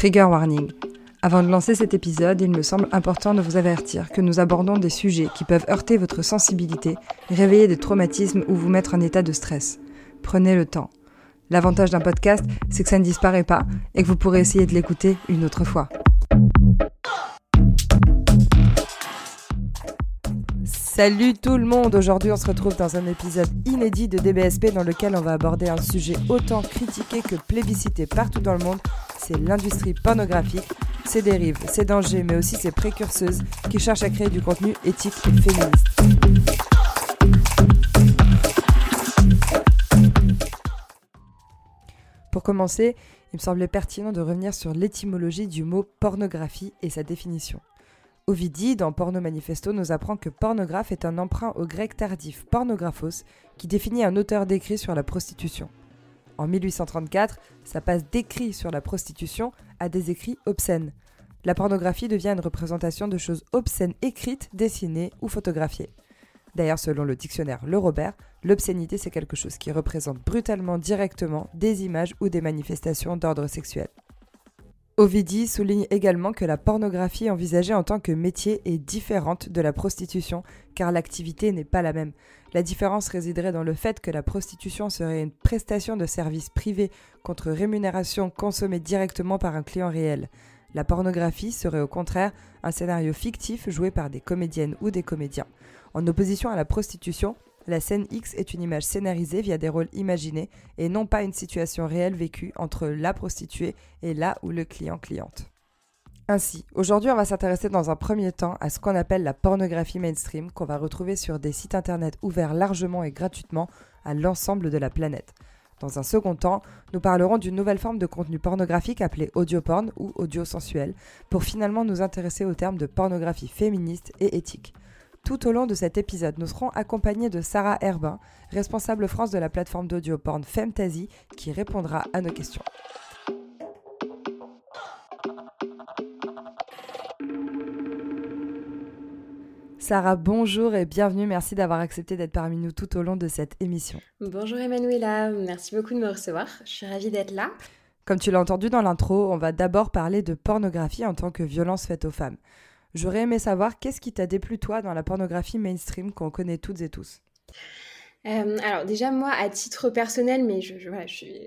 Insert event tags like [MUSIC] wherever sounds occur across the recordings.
Trigger warning. Avant de lancer cet épisode, il me semble important de vous avertir que nous abordons des sujets qui peuvent heurter votre sensibilité, réveiller des traumatismes ou vous mettre en état de stress. Prenez le temps. L'avantage d'un podcast, c'est que ça ne disparaît pas et que vous pourrez essayer de l'écouter une autre fois. Salut tout le monde Aujourd'hui on se retrouve dans un épisode inédit de DBSP dans lequel on va aborder un sujet autant critiqué que plébiscité partout dans le monde, c'est l'industrie pornographique, ses dérives, ses dangers mais aussi ses précurseuses qui cherchent à créer du contenu éthique et féministe. Pour commencer, il me semblait pertinent de revenir sur l'étymologie du mot pornographie et sa définition. Ovidie, dans Porno Manifesto, nous apprend que pornographe est un emprunt au grec tardif pornographos qui définit un auteur d'écrit sur la prostitution. En 1834, ça passe d'écrits sur la prostitution à des écrits obscènes. La pornographie devient une représentation de choses obscènes écrites, dessinées ou photographiées. D'ailleurs, selon le dictionnaire Le Robert, l'obscénité c'est quelque chose qui représente brutalement directement des images ou des manifestations d'ordre sexuel. Ovidie souligne également que la pornographie envisagée en tant que métier est différente de la prostitution, car l'activité n'est pas la même. La différence résiderait dans le fait que la prostitution serait une prestation de service privé contre rémunération consommée directement par un client réel. La pornographie serait au contraire un scénario fictif joué par des comédiennes ou des comédiens. En opposition à la prostitution, la scène X est une image scénarisée via des rôles imaginés et non pas une situation réelle vécue entre la prostituée et là où le client-cliente. Ainsi, aujourd'hui on va s'intéresser dans un premier temps à ce qu'on appelle la pornographie mainstream qu'on va retrouver sur des sites internet ouverts largement et gratuitement à l'ensemble de la planète. Dans un second temps, nous parlerons d'une nouvelle forme de contenu pornographique appelée audioporn ou audio sensuel, pour finalement nous intéresser au terme de pornographie féministe et éthique. Tout au long de cet épisode, nous serons accompagnés de Sarah Herbin, responsable France de la plateforme d'audio porn Femtasy, qui répondra à nos questions. Sarah, bonjour et bienvenue. Merci d'avoir accepté d'être parmi nous tout au long de cette émission. Bonjour Emanuela, merci beaucoup de me recevoir. Je suis ravie d'être là. Comme tu l'as entendu dans l'intro, on va d'abord parler de pornographie en tant que violence faite aux femmes. J'aurais aimé savoir qu'est-ce qui t'a déplu toi dans la pornographie mainstream qu'on connaît toutes et tous? Euh, alors déjà moi à titre personnel, mais je, je,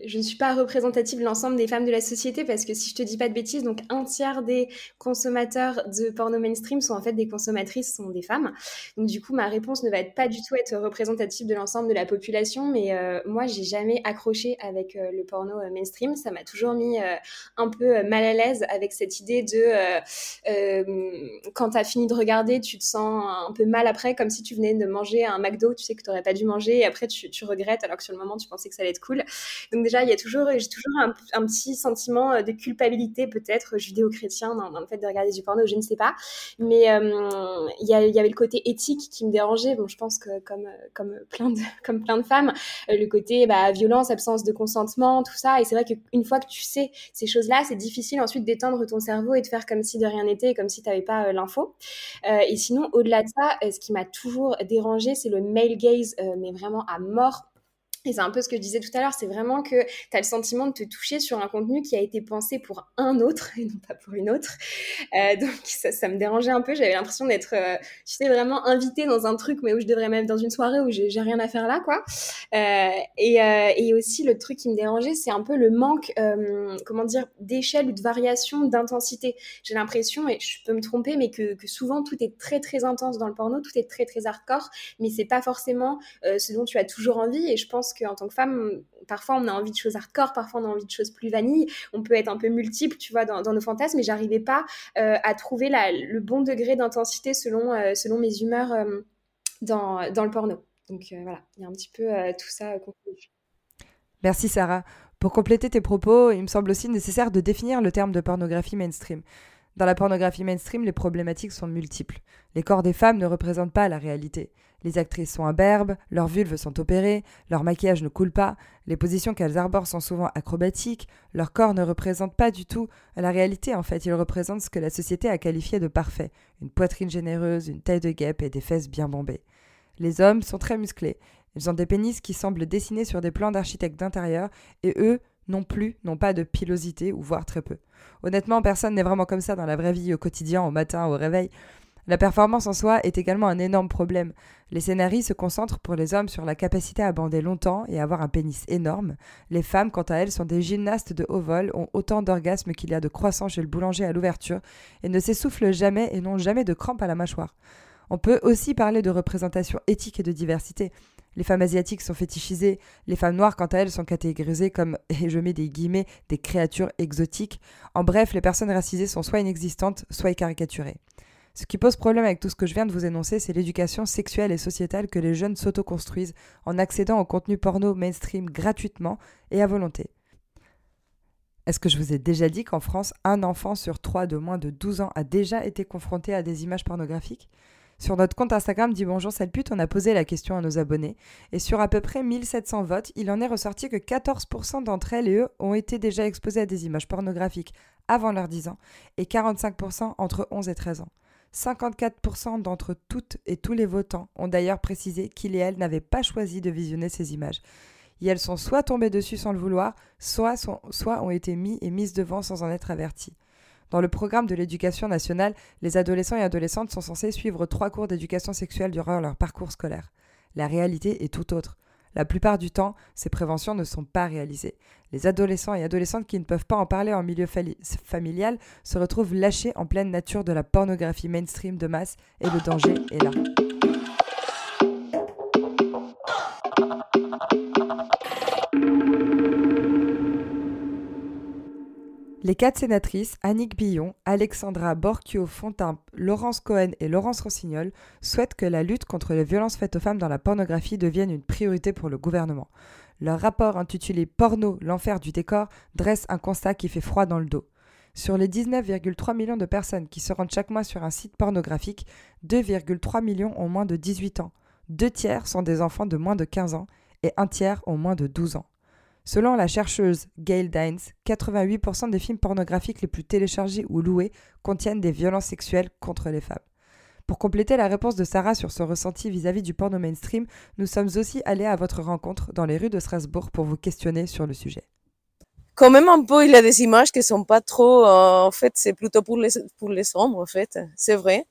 je, ne suis pas représentative de l'ensemble des femmes de la société parce que si je te dis pas de bêtises, donc un tiers des consommateurs de porno mainstream sont en fait des consommatrices, sont des femmes. Donc du coup ma réponse ne va être pas du tout être représentative de l'ensemble de la population, mais euh, moi j'ai jamais accroché avec euh, le porno mainstream. Ça m'a toujours mis un peu mal à l'aise avec cette idée de quand tu as fini de regarder, tu te sens un peu mal après, comme si tu venais de manger un McDo, tu sais que tu n'aurais pas dû manger et après tu, regrettes alors que sur le moment tu pensais que ça allait être cool. Donc déjà il y a toujours j'ai toujours un, petit sentiment euh, de culpabilité peut-être judéo-chrétien dans, le fait de regarder du porno, je ne sais pas. Mais euh, il y, avait le côté éthique qui me dérangeait. Bon je pense que comme comme plein de [LAUGHS] comme plein de femmes, euh, le côté bah, violence, absence de consentement, tout ça. Et c'est vrai qu'une fois que tu sais ces choses-là, c'est difficile ensuite d'étendre ton cerveau et de faire comme si de rien n'était, comme si tu n'avais pas l'info. et sinon, au-delà de ça, ce qui m'a toujours dérangé, c'est le male gaze, mais vraiment à mort et c'est un peu ce que je disais tout à l'heure, c'est vraiment que tu as le sentiment de te toucher sur un contenu qui a été pensé pour un autre [LAUGHS] et non pas pour une autre. Euh, donc ça, me dérangeait un peu, j'avais l'impression d'être, euh, tu sais, vraiment invitée dans un truc, mais où je devrais même dans une soirée où j'ai rien à faire là, quoi. Euh, et, euh, et, aussi, le truc qui me dérangeait, c'est un peu le manque, comment dire, d'échelle ou de variation d'intensité. J'ai l'impression, et je peux me tromper, mais que, que, souvent tout est très très intense dans le porno, tout est très très hardcore, mais c'est pas forcément ce dont tu as toujours envie. Et je pense qu'en tant que femme, parfois on a envie de choses hardcore, parfois on a envie de choses plus vanille. On peut être un peu multiple, tu vois, dans, nos fantasmes, mais j'arrivais pas euh, à trouver le bon degré d'intensité selon, euh, selon mes humeurs euh, dans, le porno. Donc voilà, il y a un petit peu tout ça. Merci Sarah. Pour compléter tes propos, il me semble aussi nécessaire de définir le terme de pornographie mainstream. Dans la pornographie mainstream, les problématiques sont multiples. Les corps des femmes ne représentent pas la réalité. Les actrices sont imberbes, leurs vulves sont opérées, leur maquillage ne coule pas, les positions qu'elles arborent sont souvent acrobatiques, leur corps ne représente pas du tout la réalité en fait, ils représentent ce que la société a qualifié de parfait, une poitrine généreuse, une taille de guêpe et des fesses bien bombées. Les hommes sont très musclés, ils ont des pénis qui semblent dessinés sur des plans d'architectes d'intérieur et eux non plus n'ont pas de pilosité, ou voire très peu. Honnêtement, personne n'est vraiment comme ça dans la vraie vie, au quotidien, au matin, au réveil. La performance en soi est également un énorme problème. Les scénarii se concentrent pour les hommes sur la capacité à bander longtemps et avoir un pénis énorme. Les femmes, quant à elles, sont des gymnastes de haut vol, ont autant d'orgasmes qu'il y a de croissants chez le boulanger à l'ouverture, et ne s'essoufflent jamais et n'ont jamais de crampes à la mâchoire. On peut aussi parler de représentation éthique et de diversité. Les femmes asiatiques sont fétichisées, les femmes noires, quant à elles, sont catégorisées comme, [LAUGHS] et je mets des guillemets, des créatures exotiques. En bref, les personnes racisées sont soit inexistantes, soit caricaturées. Ce qui pose problème avec tout ce que je viens de vous énoncer, c'est l'éducation sexuelle et sociétale que les jeunes s'autoconstruisent en accédant au contenu porno mainstream gratuitement et à volonté. Est-ce que je vous ai déjà dit qu'en France, un enfant sur trois de moins de 12 ans a déjà été confronté à des images pornographiques? Sur notre compte Instagram dit bonjour pute, on a posé la question à nos abonnés et sur à peu près 1700 votes, il en est ressorti que 14% d'entre elles et eux ont été déjà exposés à des images pornographiques avant leurs 10 ans et 45% entre 11 et 13 ans. 54% d'entre toutes et tous les votants ont d'ailleurs précisé qu'ils et elles n'avaient pas choisi de visionner ces images. Et elles sont soit tombées dessus sans le vouloir, soit, soit ont été mis et mises devant sans en être averties. Dans le programme de l'éducation nationale, les adolescents et adolescentes sont censés suivre trois cours d'éducation sexuelle durant leur parcours scolaire. La réalité est tout autre. La plupart du temps, ces préventions ne sont pas réalisées. Les adolescents et adolescentes qui ne peuvent pas en parler en milieu familial se retrouvent lâchés en pleine nature de la pornographie mainstream de masse et le danger est là. Les quatre sénatrices, Annick Billon, Alexandra Borchio-Fontin, Laurence Cohen et Laurence Rossignol, souhaitent que la lutte contre les violences faites aux femmes dans la pornographie devienne une priorité pour le gouvernement. Leur rapport intitulé Porno, l'enfer du décor dresse un constat qui fait froid dans le dos. Sur les 19,3 millions de personnes qui se rendent chaque mois sur un site pornographique, 2,3 millions ont moins de 18 ans. Deux tiers sont des enfants de moins de 15 ans et un tiers ont moins de 12 ans. Selon la chercheuse Gail Dines, 88% des films pornographiques les plus téléchargés ou loués contiennent des violences sexuelles contre les femmes. Pour compléter la réponse de Sarah sur son ressenti vis-à-vis du porno mainstream, nous sommes aussi allés à votre rencontre dans les rues de Strasbourg pour vous questionner sur le sujet. Quand même un peu, il y a des images qui sont pas trop, euh, en fait, c'est plutôt pour les, pour les sombres, en fait, c'est vrai.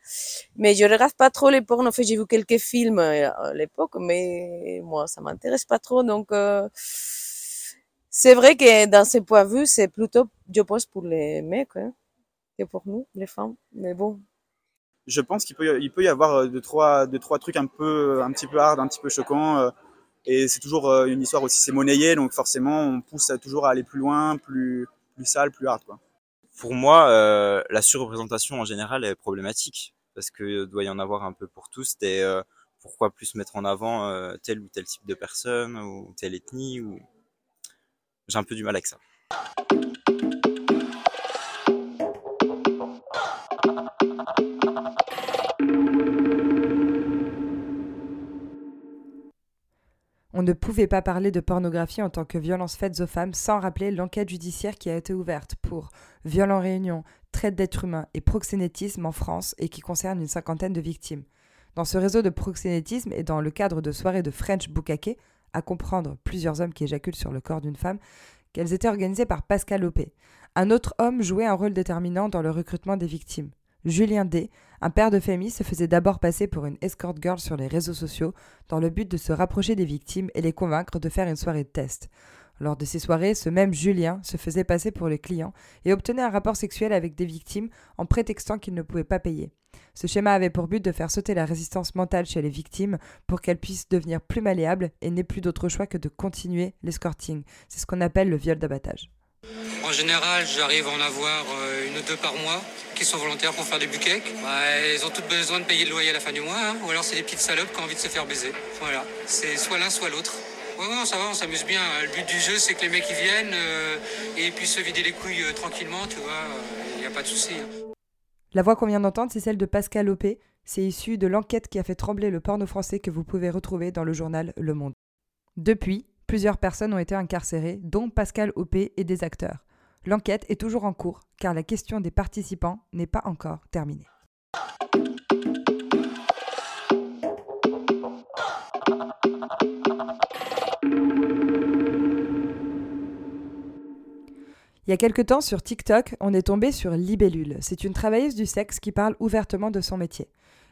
Mais je regarde pas trop les pornos, en fait, j'ai vu quelques films euh, à l'époque, mais moi, ça m'intéresse pas trop, donc, euh, c'est vrai que dans ce point de vue, c'est plutôt, je pense, pour les mecs hein, que pour nous, les femmes. Mais bon. Je pense qu'il peut, il peut y avoir euh, deux trois, deux, trois trucs un peu, un petit peu hard, un petit peu choquants. Euh, et c'est toujours euh, une histoire aussi, c'est monnayé, donc forcément, on pousse toujours à aller plus loin, plus, plus sale, plus hard, quoi. Pour moi, euh, la surreprésentation en général est problématique parce que doit y en avoir un peu pour tous. Et pourquoi plus mettre en avant tel ou tel type de personne ou telle ethnie ou j'ai un peu du mal avec ça. On ne pouvait pas parler de pornographie en tant que violence faite aux femmes sans rappeler l'enquête judiciaire qui a été ouverte pour viol en réunion, traite d'êtres humains et proxénétisme en France et qui concerne une cinquantaine de victimes. Dans ce réseau de proxénétisme et dans le cadre de soirées de French Bukake, à comprendre plusieurs hommes qui éjaculent sur le corps d'une femme, qu'elles étaient organisées par Pascal Opé. Un autre homme jouait un rôle déterminant dans le recrutement des victimes. Julien D., un père de famille, se faisait d'abord passer pour une escort girl sur les réseaux sociaux dans le but de se rapprocher des victimes et les convaincre de faire une soirée de test. Lors de ces soirées, ce même Julien se faisait passer pour les clients et obtenait un rapport sexuel avec des victimes en prétextant qu'il ne pouvait pas payer. Ce schéma avait pour but de faire sauter la résistance mentale chez les victimes pour qu'elles puissent devenir plus malléables et n'aient plus d'autre choix que de continuer l'escorting. C'est ce qu'on appelle le viol d'abattage. En général, j'arrive à en avoir euh, une ou deux par mois qui sont volontaires pour faire des buquets. Bah, elles ont toutes besoin de payer le loyer à la fin du mois, hein. ou alors c'est des petites salopes qui ont envie de se faire baiser. Voilà, c'est soit l'un soit l'autre. Ça va, on s'amuse bien. Le but du jeu, c'est que les mecs viennent euh, et puissent se vider les couilles euh, tranquillement, tu vois. Il n'y a pas de souci. Hein. La voix qu'on vient d'entendre, c'est celle de Pascal Opé. C'est issu de l'enquête qui a fait trembler le porno français que vous pouvez retrouver dans le journal Le Monde. Depuis, plusieurs personnes ont été incarcérées, dont Pascal Opé et des acteurs. L'enquête est toujours en cours, car la question des participants n'est pas encore terminée. Il y a quelque temps, sur TikTok, on est tombé sur Libellule. C'est une travailleuse du sexe qui parle ouvertement de son métier.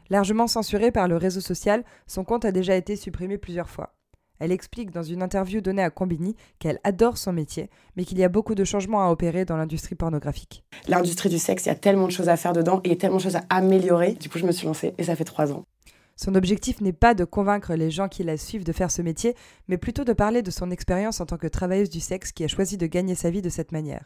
Largement censurée par le réseau social, son compte a déjà été supprimé plusieurs fois. Elle explique dans une interview donnée à Combini qu'elle adore son métier, mais qu'il y a beaucoup de changements à opérer dans l'industrie pornographique. L'industrie du sexe, il y a tellement de choses à faire dedans et tellement de choses à améliorer. Du coup, je me suis lancée et ça fait trois ans. Son objectif n'est pas de convaincre les gens qui la suivent de faire ce métier, mais plutôt de parler de son expérience en tant que travailleuse du sexe qui a choisi de gagner sa vie de cette manière.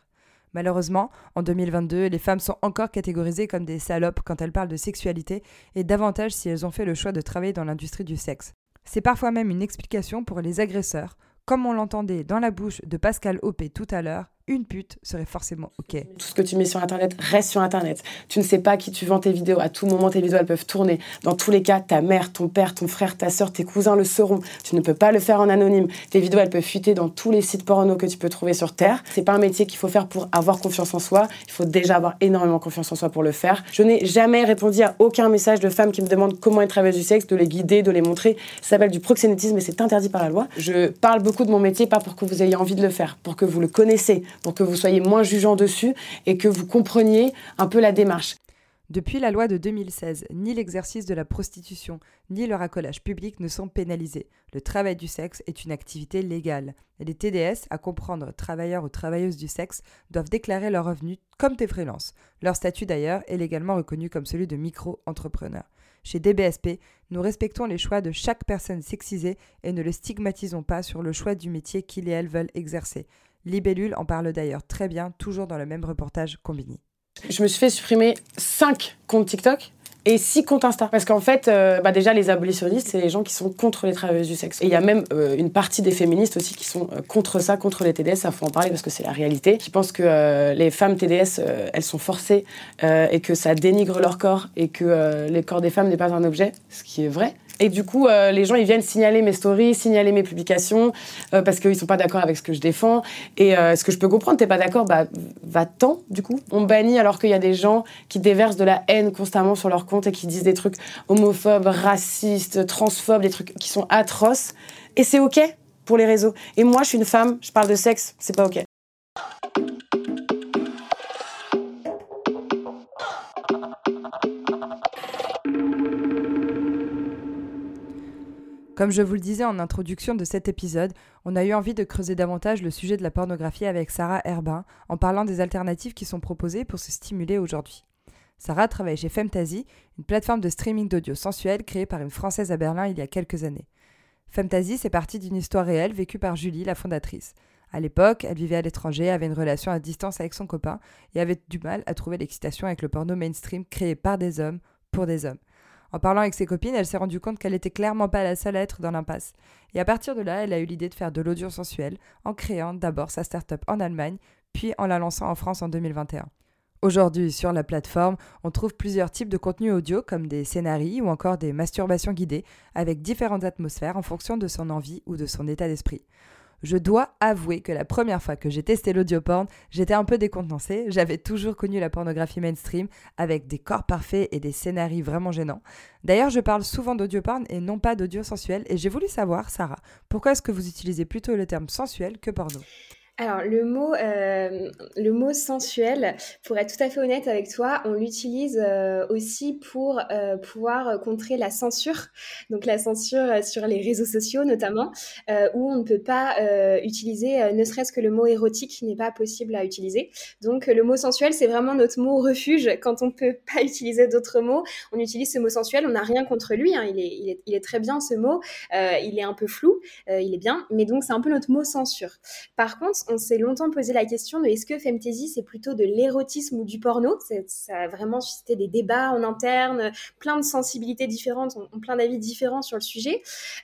Malheureusement, en 2022, les femmes sont encore catégorisées comme des salopes quand elles parlent de sexualité, et davantage si elles ont fait le choix de travailler dans l'industrie du sexe. C'est parfois même une explication pour les agresseurs, comme on l'entendait dans la bouche de Pascal Opé tout à l'heure, une pute serait forcément OK. Tout ce que tu mets sur Internet reste sur Internet. Tu ne sais pas qui tu vends tes vidéos. À tout moment, tes vidéos, elles peuvent tourner. Dans tous les cas, ta mère, ton père, ton frère, ta soeur, tes cousins le sauront. Tu ne peux pas le faire en anonyme. Tes vidéos, elles peuvent fuiter dans tous les sites porno que tu peux trouver sur Terre. C'est pas un métier qu'il faut faire pour avoir confiance en soi. Il faut déjà avoir énormément confiance en soi pour le faire. Je n'ai jamais répondu à aucun message de femmes qui me demandent comment être travailleuse du sexe, de les guider, de les montrer. Ça s'appelle du proxénétisme et c'est interdit par la loi. Je parle beaucoup de mon métier, pas pour que vous ayez envie de le faire, pour que vous le connaissez, pour que vous soyez moins jugeant dessus et que vous compreniez un peu la démarche. Depuis la loi de 2016, ni l'exercice de la prostitution, ni le racolage public ne sont pénalisés. Le travail du sexe est une activité légale. Les TDS, à comprendre travailleurs ou travailleuses du sexe, doivent déclarer leurs revenus comme des freelances. Leur statut d'ailleurs est légalement reconnu comme celui de micro-entrepreneur. Chez DBSP, nous respectons les choix de chaque personne sexisée et ne le stigmatisons pas sur le choix du métier qu'ils et elles veulent exercer. Libellule en parle d'ailleurs très bien, toujours dans le même reportage Combini. Je me suis fait supprimer 5 comptes TikTok et 6 comptes Insta. Parce qu'en fait, euh, bah déjà, les abolitionnistes, c'est les gens qui sont contre les travailleuses du sexe. Et il y a même euh, une partie des féministes aussi qui sont euh, contre ça, contre les TDS. Ça faut en parler parce que c'est la réalité. Qui pensent que les femmes TDS, elles sont forcées et que ça dénigre leur corps et que le corps des femmes n'est pas un objet, ce qui est vrai. Et du coup, euh, les gens, ils viennent signaler mes stories, signaler mes publications, euh, parce qu'ils sont pas d'accord avec ce que je défends. Et euh, ce que je peux comprendre, t'es pas d'accord, bah, va-t'en, du coup. On bannit alors qu'il y a des gens qui déversent de la haine constamment sur leur compte et qui disent des trucs homophobes, racistes, transphobes, des trucs qui sont atroces. Et c'est OK pour les réseaux. Et moi, je suis une femme, je parle de sexe, c'est pas OK. Comme je vous le disais en introduction de cet épisode, on a eu envie de creuser davantage le sujet de la pornographie avec Sarah Herbin en parlant des alternatives qui sont proposées pour se stimuler aujourd'hui. Sarah travaille chez Femtasy, une plateforme de streaming d'audio sensuel créée par une Française à Berlin il y a quelques années. Femtasy, c'est parti d'une histoire réelle vécue par Julie, la fondatrice. À l'époque, elle vivait à l'étranger, avait une relation à distance avec son copain et avait du mal à trouver l'excitation avec le porno mainstream créé par des hommes pour des hommes. En parlant avec ses copines, elle s'est rendue compte qu'elle était clairement pas la seule à être dans l'impasse. Et à partir de là, elle a eu l'idée de faire de l'audio sensuel en créant d'abord sa start-up en Allemagne, puis en la lançant en France en 2021. Aujourd'hui, sur la plateforme, on trouve plusieurs types de contenus audio comme des scénarii ou encore des masturbations guidées avec différentes atmosphères en fonction de son envie ou de son état d'esprit. Je dois avouer que la première fois que j'ai testé l'audioporn, j'étais un peu décontenancée. J'avais toujours connu la pornographie mainstream avec des corps parfaits et des scénarios vraiment gênants. D'ailleurs, je parle souvent d'audioporn et non pas d'audio sensuel et j'ai voulu savoir, Sarah, pourquoi est-ce que vous utilisez plutôt le terme sensuel que porno? Alors le mot, euh, le mot sensuel, pour être tout à fait honnête avec toi, on l'utilise euh, aussi pour euh, pouvoir contrer la censure, donc la censure sur les réseaux sociaux notamment, où on ne peut pas utiliser, ne serait-ce que le mot érotique n'est pas possible à utiliser. Donc le mot sensuel, c'est vraiment notre mot refuge quand on ne peut pas utiliser d'autres mots. On utilise ce mot sensuel, on n'a rien contre lui, hein, il, est, il, est, il, est, très bien ce mot, il est un peu flou, il est bien, mais donc c'est un peu notre mot censure. Par contre on s'est longtemps posé la question de est-ce que Femtasy c'est plutôt de l'érotisme ou du porno? Ça a vraiment suscité des débats en interne, plein de sensibilités différentes, plein d'avis différents sur le sujet.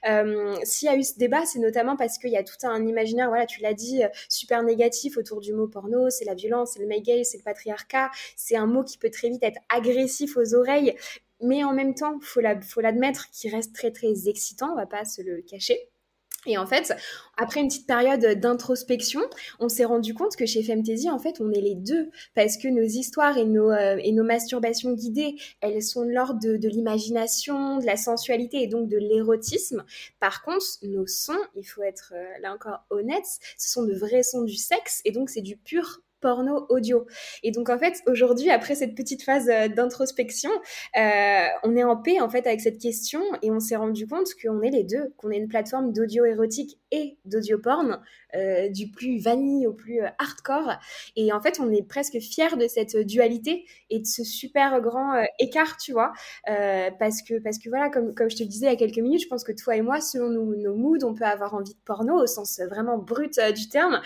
Euh, S'il y a eu ce débat, c'est notamment parce qu'il y a tout un imaginaire, voilà, tu l'as dit, euh, super négatif autour du mot porno, c'est la violence, c'est le male c'est le patriarcat, c'est un mot qui peut très vite être agressif aux oreilles, mais en même temps, faut l'admettre, qui reste très très excitant, on va pas se le cacher. Et en fait, après une petite période d'introspection, on s'est rendu compte que chez Femtasy, en fait, on est les deux. Parce que nos histoires et nos, euh, et nos masturbations guidées, elles sont de l'ordre de, l'imagination, de la sensualité et donc de l'érotisme. Par contre, nos sons, il faut être euh, là encore honnête, ce sont de vrais sons du sexe et donc c'est du pur porno audio. Et donc en fait, aujourd'hui, après cette petite phase euh, d'introspection, euh, on est en paix en fait avec cette question et on s'est rendu compte qu'on est les deux, qu'on est une plateforme d'audio érotique et d'audio porn, euh, du plus vanille au plus hardcore. Et en fait, on est presque fiers de cette dualité et de ce super grand écart, tu vois, parce que parce que voilà, comme comme je te le disais il y a quelques minutes, je pense que toi et moi, selon nos, moods, on peut avoir envie de porno au sens vraiment brut du terme,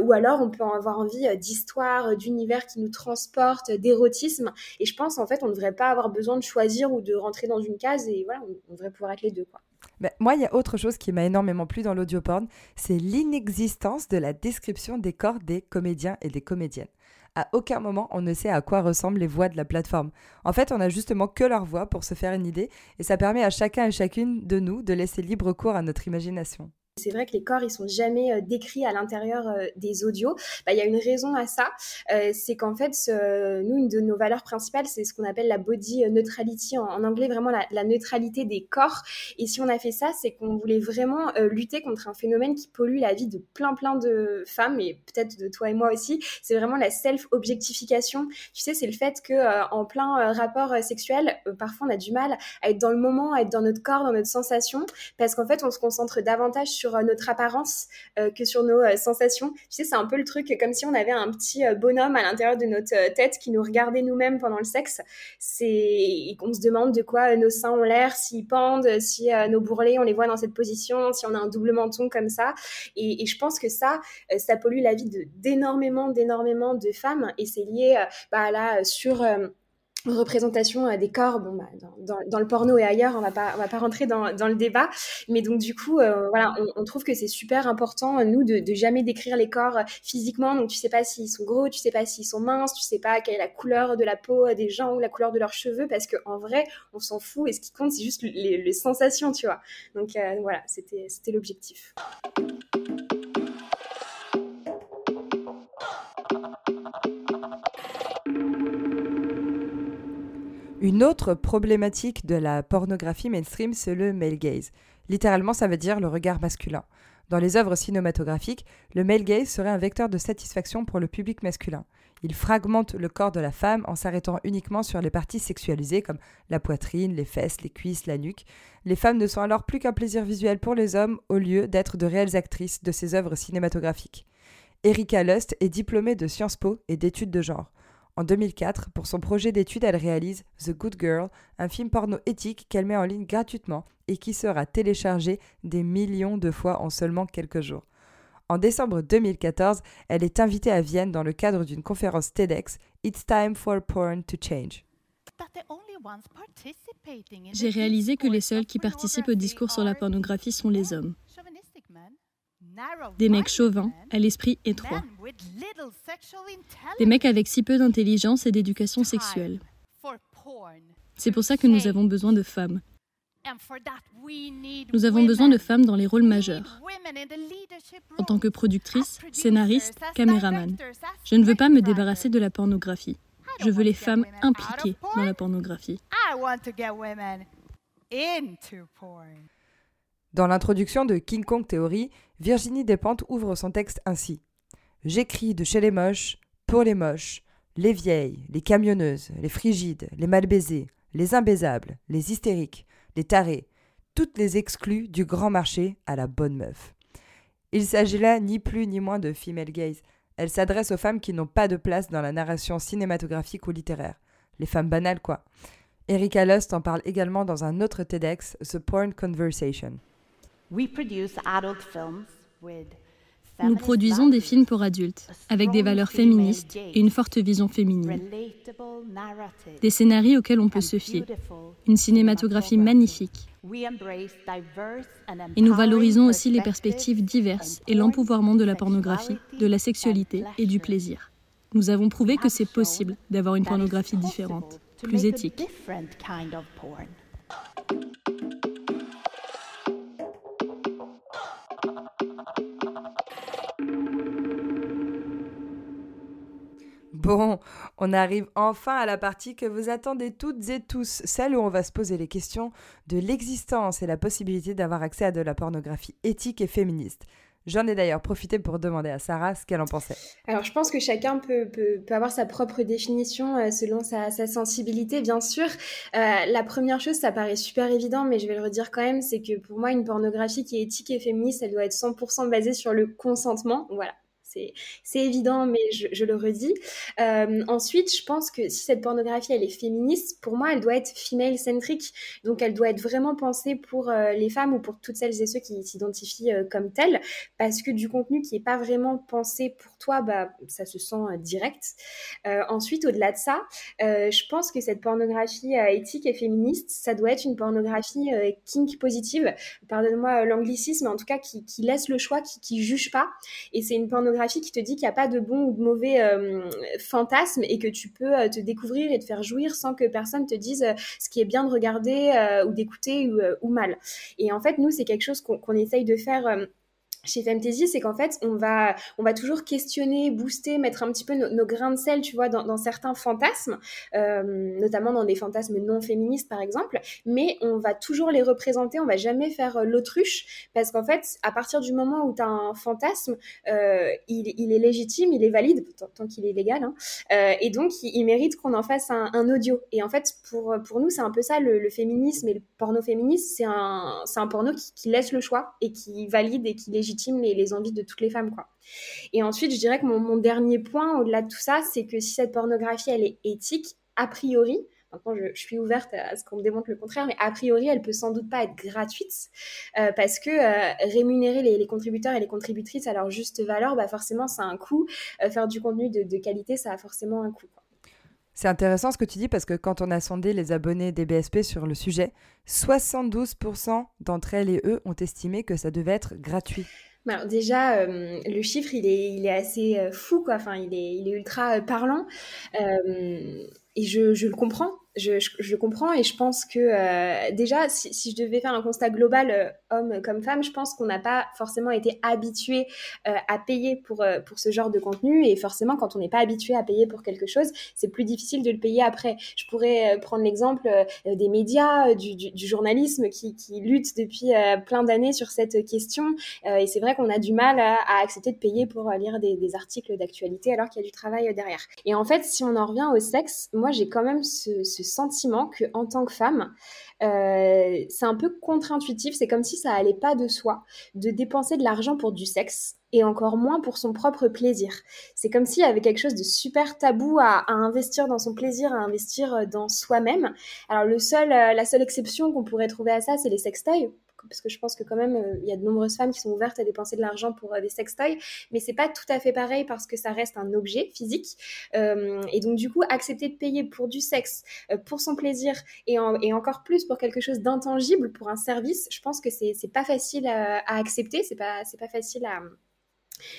ou alors on peut avoir envie d'histoire, d'univers qui nous transporte, d'érotisme. Et je pense en fait, on ne devrait pas avoir besoin de choisir ou de rentrer dans une case. Et voilà, on, devrait pouvoir être les deux, quoi. Moi, il y a autre chose qui m'a énormément plu dans l'audioporn, c'est l'inexistence de la description des corps des comédiens et des comédiennes. À aucun moment on ne sait à quoi ressemblent les voix de la plateforme. En fait, on a justement que leur voix pour se faire une idée, et ça permet à chacun et chacune de nous de laisser libre cours à notre imagination. C'est vrai que les corps, ils sont jamais euh, décrits à l'intérieur euh, des audios. Bah, il y a une raison à ça, euh, c'est qu'en fait, nous, une de nos valeurs principales, c'est ce qu'on appelle la body neutrality, en, anglais vraiment la, neutralité des corps. Et si on a fait ça, c'est qu'on voulait vraiment lutter contre un phénomène qui pollue la vie de plein plein de femmes et peut-être de toi et moi aussi. C'est vraiment la self-objectification. Tu sais, c'est le fait que en plein rapport sexuel, parfois on a du mal à être dans le moment, à être dans notre corps, dans notre sensation, parce qu'en fait, on se concentre davantage sur euh, notre apparence euh, que sur nos euh, sensations. Tu sais, c'est un peu le truc comme si on avait un petit bonhomme à l'intérieur de notre tête qui nous regardait nous-mêmes pendant le sexe. C'est qu'on se demande de quoi nos seins ont l'air, s'ils pendent, si nos bourrelets on les voit dans cette position, si on a un double menton comme ça. Et, je pense que ça, ça pollue la vie d'énormément, d'énormément de femmes et c'est lié bah, là sur représentation euh, des corps, bon, bah, dans, le porno et ailleurs, on va pas, on va pas rentrer dans, dans le débat, mais donc du coup, euh, voilà, on, on, trouve que c'est super important, nous, de, de, jamais décrire les corps euh, physiquement, donc tu sais pas s'ils sont gros, tu sais pas s'ils sont minces, tu sais pas quelle est la couleur de la peau des gens ou la couleur de leurs cheveux, parce que en vrai, on s'en fout, et ce qui compte, c'est juste les, les, sensations, tu vois. Donc voilà, c'était l'objectif. Une autre problématique de la pornographie mainstream, c'est le male gaze. Littéralement, ça veut dire le regard masculin. Dans les œuvres cinématographiques, le male gaze serait un vecteur de satisfaction pour le public masculin. Il fragmente le corps de la femme en s'arrêtant uniquement sur les parties sexualisées comme la poitrine, les fesses, les cuisses, la nuque. Les femmes ne sont alors plus qu'un plaisir visuel pour les hommes au lieu d'être de réelles actrices de ces œuvres cinématographiques. Erika Lust est diplômée de Sciences Po et d'études de genre. En 2004, pour son projet d'étude, elle réalise The Good Girl, un film porno éthique qu'elle met en ligne gratuitement et qui sera téléchargé des millions de fois en seulement quelques jours. En décembre 2014, elle est invitée à Vienne dans le cadre d'une conférence TEDx It's Time for Porn to Change. J'ai réalisé que les seuls qui participent au discours sur la pornographie sont les hommes. Des mecs chauvins, à l'esprit étroit. Des mecs avec si peu d'intelligence et d'éducation sexuelle. C'est pour ça que nous avons besoin de femmes. Nous avons besoin de femmes dans les rôles majeurs. En tant que productrice, scénariste, caméraman, je ne veux pas me débarrasser de la pornographie. Je veux les femmes impliquées dans la pornographie. Dans l'introduction de King Kong Theory, Virginie Despentes ouvre son texte ainsi J'écris de chez les moches, pour les moches, les vieilles, les camionneuses, les frigides, les mal baisées, les imbaisables, les hystériques, les tarés, toutes les exclues du grand marché à la bonne meuf. Il s'agit là ni plus ni moins de female gaze. Elle s'adresse aux femmes qui n'ont pas de place dans la narration cinématographique ou littéraire. Les femmes banales, quoi. Erika Lust en parle également dans un autre TEDx, The Porn Conversation. Nous produisons des films pour adultes, avec des valeurs féministes et une forte vision féminine. Des scénarios auxquels on peut se fier. Une cinématographie magnifique. Et nous valorisons aussi les perspectives diverses et l'empouvoirment de la pornographie, de la sexualité et du plaisir. Nous avons prouvé que c'est possible d'avoir une pornographie différente, plus éthique. Bon, on arrive enfin à la partie que vous attendez toutes et tous, celle où on va se poser les questions de l'existence et la possibilité d'avoir accès à de la pornographie éthique et féministe. J'en ai d'ailleurs profité pour demander à Sarah ce qu'elle en pensait. Alors, je pense que chacun peut, avoir sa propre définition euh, selon sa, sa, sensibilité, bien sûr. Euh, la première chose, ça paraît super évident, mais je vais le redire quand même, c'est que pour moi, une pornographie qui est éthique et féministe, elle doit être 100% basée sur le consentement. Voilà, c'est évident, mais je, le redis. Euh, ensuite, je pense que si cette pornographie, elle est féministe, pour moi, elle doit être female-centric. Donc, elle doit être vraiment pensée pour euh, les femmes ou pour toutes celles et ceux qui s'identifient euh, comme telles. Parce que du contenu qui n'est pas vraiment pensé pour toi, bah, ça se sent direct. ensuite, au-delà de ça, je pense que cette pornographie éthique et féministe, ça doit être une pornographie kink positive. Pardonne-moi l'anglicisme, en tout cas, qui, laisse le choix, qui, qui juge pas. Et c'est une pornographie qui te dit qu'il n'y a pas de bon ou de mauvais euh, fantasme et que tu peux euh, te découvrir et te faire jouir sans que personne te dise euh, ce qui est bien de regarder ou d'écouter ou, mal. Et en fait, nous, c'est quelque chose qu'on essaye de faire chez Femtasy, c'est qu'en fait, on va, on va toujours questionner, booster, mettre un petit peu nos grains de sel, tu vois, dans, certains fantasmes, euh, notamment dans des fantasmes non féministes, par exemple, mais on va toujours les représenter, on va jamais faire euh, l'autruche, parce qu'en fait, à partir du moment où tu as un fantasme, euh, il, est légitime, il est valide, tant, qu'il est légal, hein, et donc il, mérite qu'on en fasse un, audio. Et en fait, pour, pour nous, c'est un peu ça, le, féminisme et le porno féministe, c'est un, un porno qui laisse le choix et qui valide et qui légitime les, envies de toutes les femmes. Quoi. Et ensuite, je dirais que mon, dernier point, au-delà de tout ça, c'est que si cette pornographie, elle est éthique, a priori, maintenant je, suis ouverte à ce qu'on me démontre le contraire, mais a priori, elle peut sans doute pas être gratuite euh, parce que euh, rémunérer les, contributeurs et les contributrices à leur juste valeur, bah forcément, ça a un coût. Euh, faire du contenu de, qualité, ça a forcément un coût. C'est intéressant ce que tu dis parce que quand on a sondé les abonnés des BSP sur le sujet, 72% d'entre elles et eux ont estimé que ça devait être gratuit. Alors déjà, euh, le chiffre, il est, il est assez euh, fou, quoi. Enfin, il est, il est ultra euh, parlant. et je, je, le comprends je, comprends et je pense que euh, déjà, si, je devais faire un constat global, euh, homme comme femme, je pense qu'on n'a pas forcément été habitué euh, à payer pour, pour ce genre de contenu. Et forcément, quand on n'est pas habitué à payer pour quelque chose, c'est plus difficile de le payer après. Je pourrais prendre l'exemple des médias, du, du, du, journalisme qui, qui lutte depuis plein d'années sur cette question. et c'est vrai qu'on a du mal à, à, accepter de payer pour lire des, des articles d'actualité alors qu'il y a du travail derrière. Et en fait, si on en revient au sexe, moi j'ai quand même ce, ce sentiment que en tant que femme, euh, c'est un peu contre-intuitif. C'est comme si ça allait pas de soi de dépenser de l'argent pour du sexe et encore moins pour son propre plaisir. C'est comme s'il y avait quelque chose de super tabou à, investir dans son plaisir, à investir euh, dans soi-même. Alors le seul, euh, la seule exception qu'on pourrait trouver à ça, c'est les sextoys parce que je pense que quand même, euh, il y a de nombreuses femmes qui sont ouvertes à dépenser de l'argent pour euh, des sextoys, mais c'est pas tout à fait pareil parce que ça reste un objet physique. Euh, et donc, du coup, accepter de payer pour du sexe, pour son plaisir, et, encore plus pour quelque chose d'intangible, pour un service, je pense que c'est pas facile à, à accepter, c'est pas, pas facile à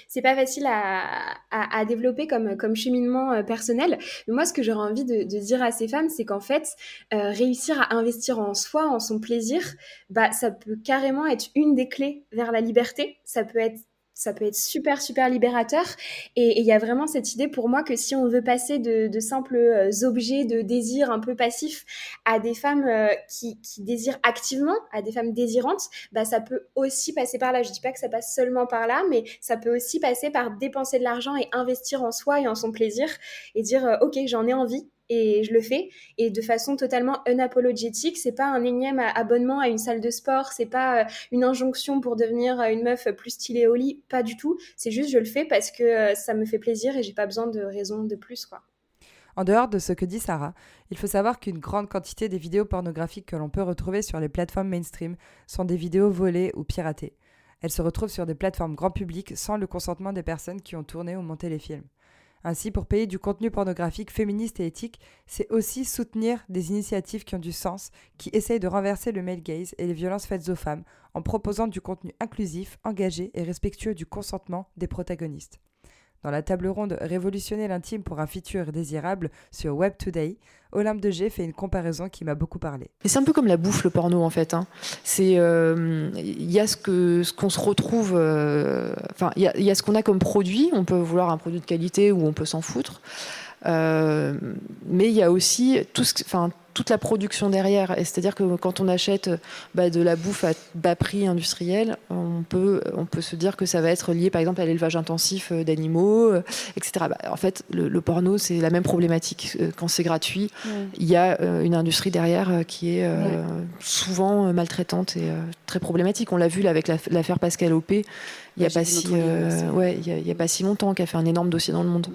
c'est pas facile à, à, développer comme, comme cheminement euh, personnel. Mais moi, ce que j'aurais envie de, dire à ces femmes, c'est qu'en fait, euh, réussir à investir en soi, en son plaisir, bah, ça peut carrément être une des clés vers la liberté. Ça peut être ça peut être super super libérateur et il y a vraiment cette idée pour moi que si on veut passer de, de simples euh, objets de désir un peu passifs à des femmes euh, qui, qui, désirent activement, à des femmes désirantes, bah ça peut aussi passer par là. Je dis pas que ça passe seulement par là, mais ça peut aussi passer par dépenser de l'argent et investir en soi et en son plaisir et dire euh, ok j'en ai envie et je le fais et de façon totalement unapologétique c'est pas un énième abonnement à une salle de sport c'est pas euh, une injonction pour devenir euh, une meuf plus stylée au lit pas du tout c'est juste je le fais parce que euh, ça me fait plaisir et j'ai pas besoin de raison de plus quoi en dehors de ce que dit Sarah, il faut savoir qu'une grande quantité des vidéos pornographiques que l'on peut retrouver sur les plateformes mainstream sont des vidéos volées ou piratées. Elles se retrouvent sur des plateformes grand public sans le consentement des personnes qui ont tourné ou monté les films. Ainsi, pour payer du contenu pornographique féministe et éthique, c'est aussi soutenir des initiatives qui ont du sens, qui essayent de renverser le male gaze et les violences faites aux femmes en proposant du contenu inclusif, engagé et respectueux du consentement des protagonistes. Dans la table ronde Révolutionner l'intime pour un futur désirable sur Web Today, Olympe de G fait une comparaison qui m'a beaucoup parlé. C'est un peu comme la bouffe le porno en fait. Hein. C'est euh, il y a ce qu'on se retrouve. Euh, enfin, il y, a ce qu'on a comme produit. On peut vouloir un produit de qualité ou on peut s'en foutre. Euh, mais il y a aussi tout ce, enfin toute la production derrière. c'est-à-dire que quand on achète bah, de la bouffe à bas prix industriel, on peut, on peut se dire que ça va être lié par exemple à l'élevage intensif d'animaux, etc. Bah, en fait, le, porno, c'est la même problématique. Quand c'est gratuit, il y a une industrie derrière qui est souvent maltraitante et très problématique. On l'a vu là, avec l'affaire Pascal Opé il n'y a, pas si, euh, ouais, y a, pas si longtemps, qui a fait un énorme dossier dans le monde.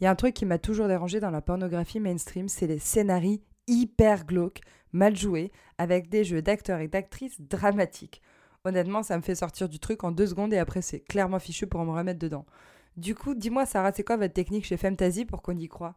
Il y a un truc qui m'a toujours dérangé dans la pornographie mainstream, c'est les scénarios hyper glauques, mal joués, avec des jeux d'acteurs et d'actrices dramatiques. Honnêtement, ça me fait sortir du truc en deux secondes et après c'est clairement fichu pour me remettre dedans. Du coup, dis-moi, Sarah, c'est quoi votre technique chez Femtasy pour qu'on y croit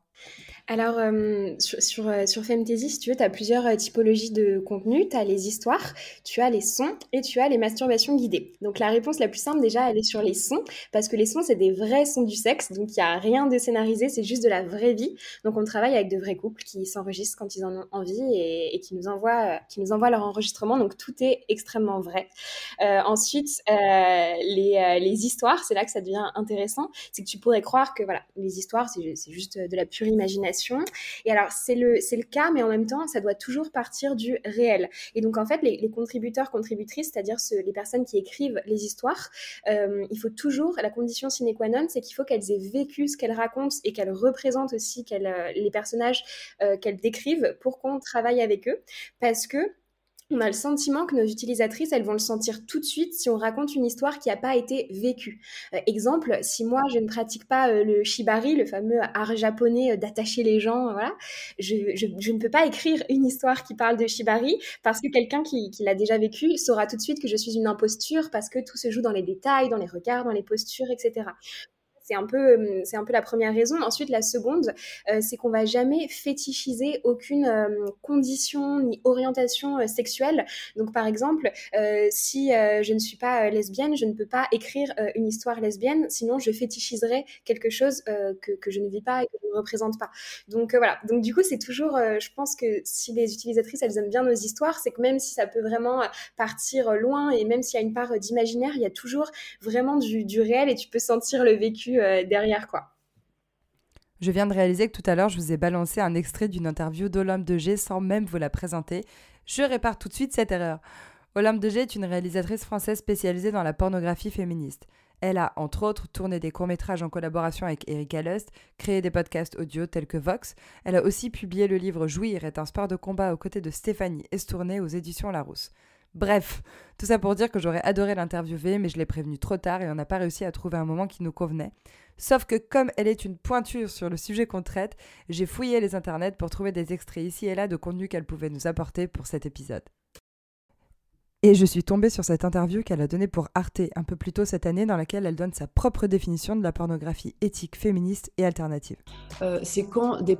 Alors, euh, sur, euh, sur, Femtasy, si tu veux, tu as plusieurs euh, typologies de contenu. Tu as les histoires, tu as les sons et tu as les masturbations guidées. Donc, la réponse la plus simple, déjà, elle est sur les sons, parce que les sons, c'est des vrais sons du sexe. Donc, il n'y a rien de scénarisé, c'est juste de la vraie vie. Donc, on travaille avec de vrais couples qui s'enregistrent quand ils en ont envie et, qui, nous envoient, qui nous leur enregistrement. Donc, tout est extrêmement vrai. ensuite, les, les histoires, c'est là que ça devient intéressant c'est que tu pourrais croire que voilà, les histoires, c'est juste de la pure imagination. Et alors, c'est le, le cas, mais en même temps, ça doit toujours partir du réel. Et donc, en fait, les, contributeurs, contributrices, c'est-à-dire les personnes qui écrivent les histoires, euh, il faut toujours, la condition sine qua non, c'est qu'il faut qu'elles aient vécu ce qu'elles racontent et qu'elles représentent aussi euh, les personnages euh, qu'elles décrivent pour qu'on travaille avec eux. Parce que on a le sentiment que nos utilisatrices, elles vont le sentir tout de suite si on raconte une histoire qui n'a pas été vécue. Euh, exemple, si moi je ne pratique pas euh, le shibari, le fameux art japonais euh, d'attacher les gens, voilà, je, ne peux pas écrire une histoire qui parle de shibari parce que quelqu'un qui, qui l'a déjà vécu saura tout de suite que je suis une imposture parce que tout se joue dans les détails, dans les regards, dans les postures, etc. C'est un peu, euh, un peu la première raison. Ensuite, la seconde, euh, c'est qu'on va jamais fétichiser aucune euh, condition ni orientation sexuelle. Donc, par exemple, si je ne suis pas lesbienne, je ne peux pas écrire une histoire lesbienne, sinon je fétichiserais quelque chose que, que, je ne vis pas et que je ne représente pas. Donc voilà. Donc du coup, c'est toujours, je pense que si les utilisatrices elles aiment bien nos histoires, c'est que même si ça peut vraiment partir loin et même s'il y a une part d'imaginaire, il y a toujours vraiment du, du réel et tu peux sentir le vécu euh, derrière quoi. Je viens de réaliser que tout à l'heure, je vous ai balancé un extrait d'une interview d'Olympe de G sans même vous la présenter. Je répare tout de suite cette erreur. Olympe de G est une réalisatrice française spécialisée dans la pornographie féministe. Elle a, entre autres, tourné des courts-métrages en collaboration avec Erika Lust, créé des podcasts audio tels que Vox. Elle a aussi publié le livre Jouir est un sport de combat aux côtés de Stéphanie Estourné aux éditions Larousse. Bref, tout ça pour dire que j'aurais adoré l'interviewer, mais je l'ai prévenue trop tard et on n'a pas réussi à trouver un moment qui nous convenait. Sauf que comme elle est une pointure sur le sujet qu'on traite, j'ai fouillé les internets pour trouver des extraits ici et là de contenu qu'elle pouvait nous apporter pour cet épisode. Et je suis tombée sur cette interview qu'elle a donnée pour Arte un peu plus tôt cette année, dans laquelle elle donne sa propre définition de la pornographie éthique, féministe et alternative. Euh, c'est quand des,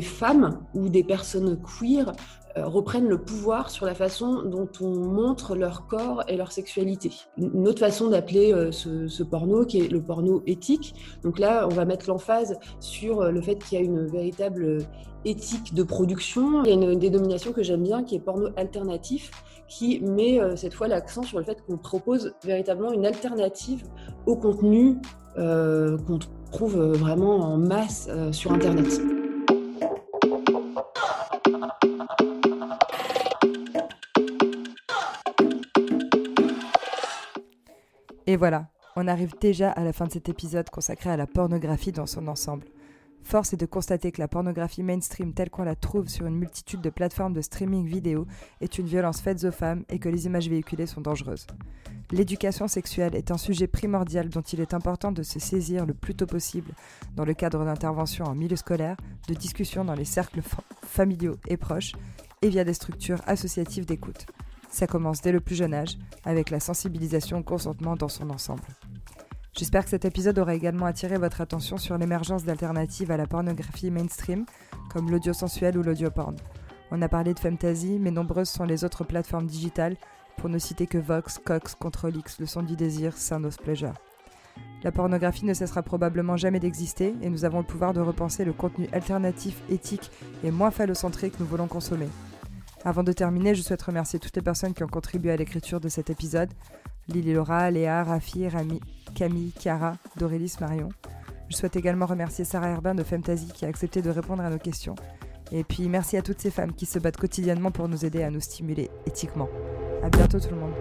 femmes ou des personnes queer euh, reprennent le pouvoir sur la façon dont on montre leur corps et leur sexualité. Une autre façon d'appeler euh, ce, porno, qui est le porno éthique. Donc là, on va mettre l'emphase sur le fait qu'il y a une véritable éthique de production. Il y a une dénomination que j'aime bien qui est porno alternatif, qui met cette fois l'accent sur le fait qu'on propose véritablement une alternative au contenu qu'on trouve vraiment en masse sur Internet. Et voilà, on arrive déjà à la fin de cet épisode consacré à la pornographie dans son ensemble. Force est de constater que la pornographie mainstream telle qu'on la trouve sur une multitude de plateformes de streaming vidéo est une violence faite aux femmes et que les images véhiculées sont dangereuses. L'éducation sexuelle est un sujet primordial dont il est important de se saisir le plus tôt possible dans le cadre d'interventions en milieu scolaire, de discussions dans les cercles familiaux et proches et via des structures associatives d'écoute. Ça commence dès le plus jeune âge, avec la sensibilisation au consentement dans son ensemble. J'espère que cet épisode aura également attiré votre attention sur l'émergence d'alternatives à la pornographie mainstream, comme l'audio sensuel ou l'audio porn. On a parlé de Femtasy, mais nombreuses sont les autres plateformes digitales, pour ne citer que Vox, Cox, Control X, Le Son du Désir, Sound Pleasure. La pornographie ne cessera probablement jamais d'exister et nous avons le pouvoir de repenser le contenu alternatif, éthique et moins phallocentré que nous voulons consommer. Avant de terminer, je souhaite remercier toutes les personnes qui ont contribué à l'écriture de cet épisode. Lily Laura, Léa, Rafi, Rami, Camille, Chiara, Dorélis, Marion. Je souhaite également remercier Sarah Herbin de Femtasy qui a accepté de répondre à nos questions. Et puis merci à toutes ces femmes qui se battent quotidiennement pour nous aider à nous stimuler éthiquement. À bientôt tout le monde.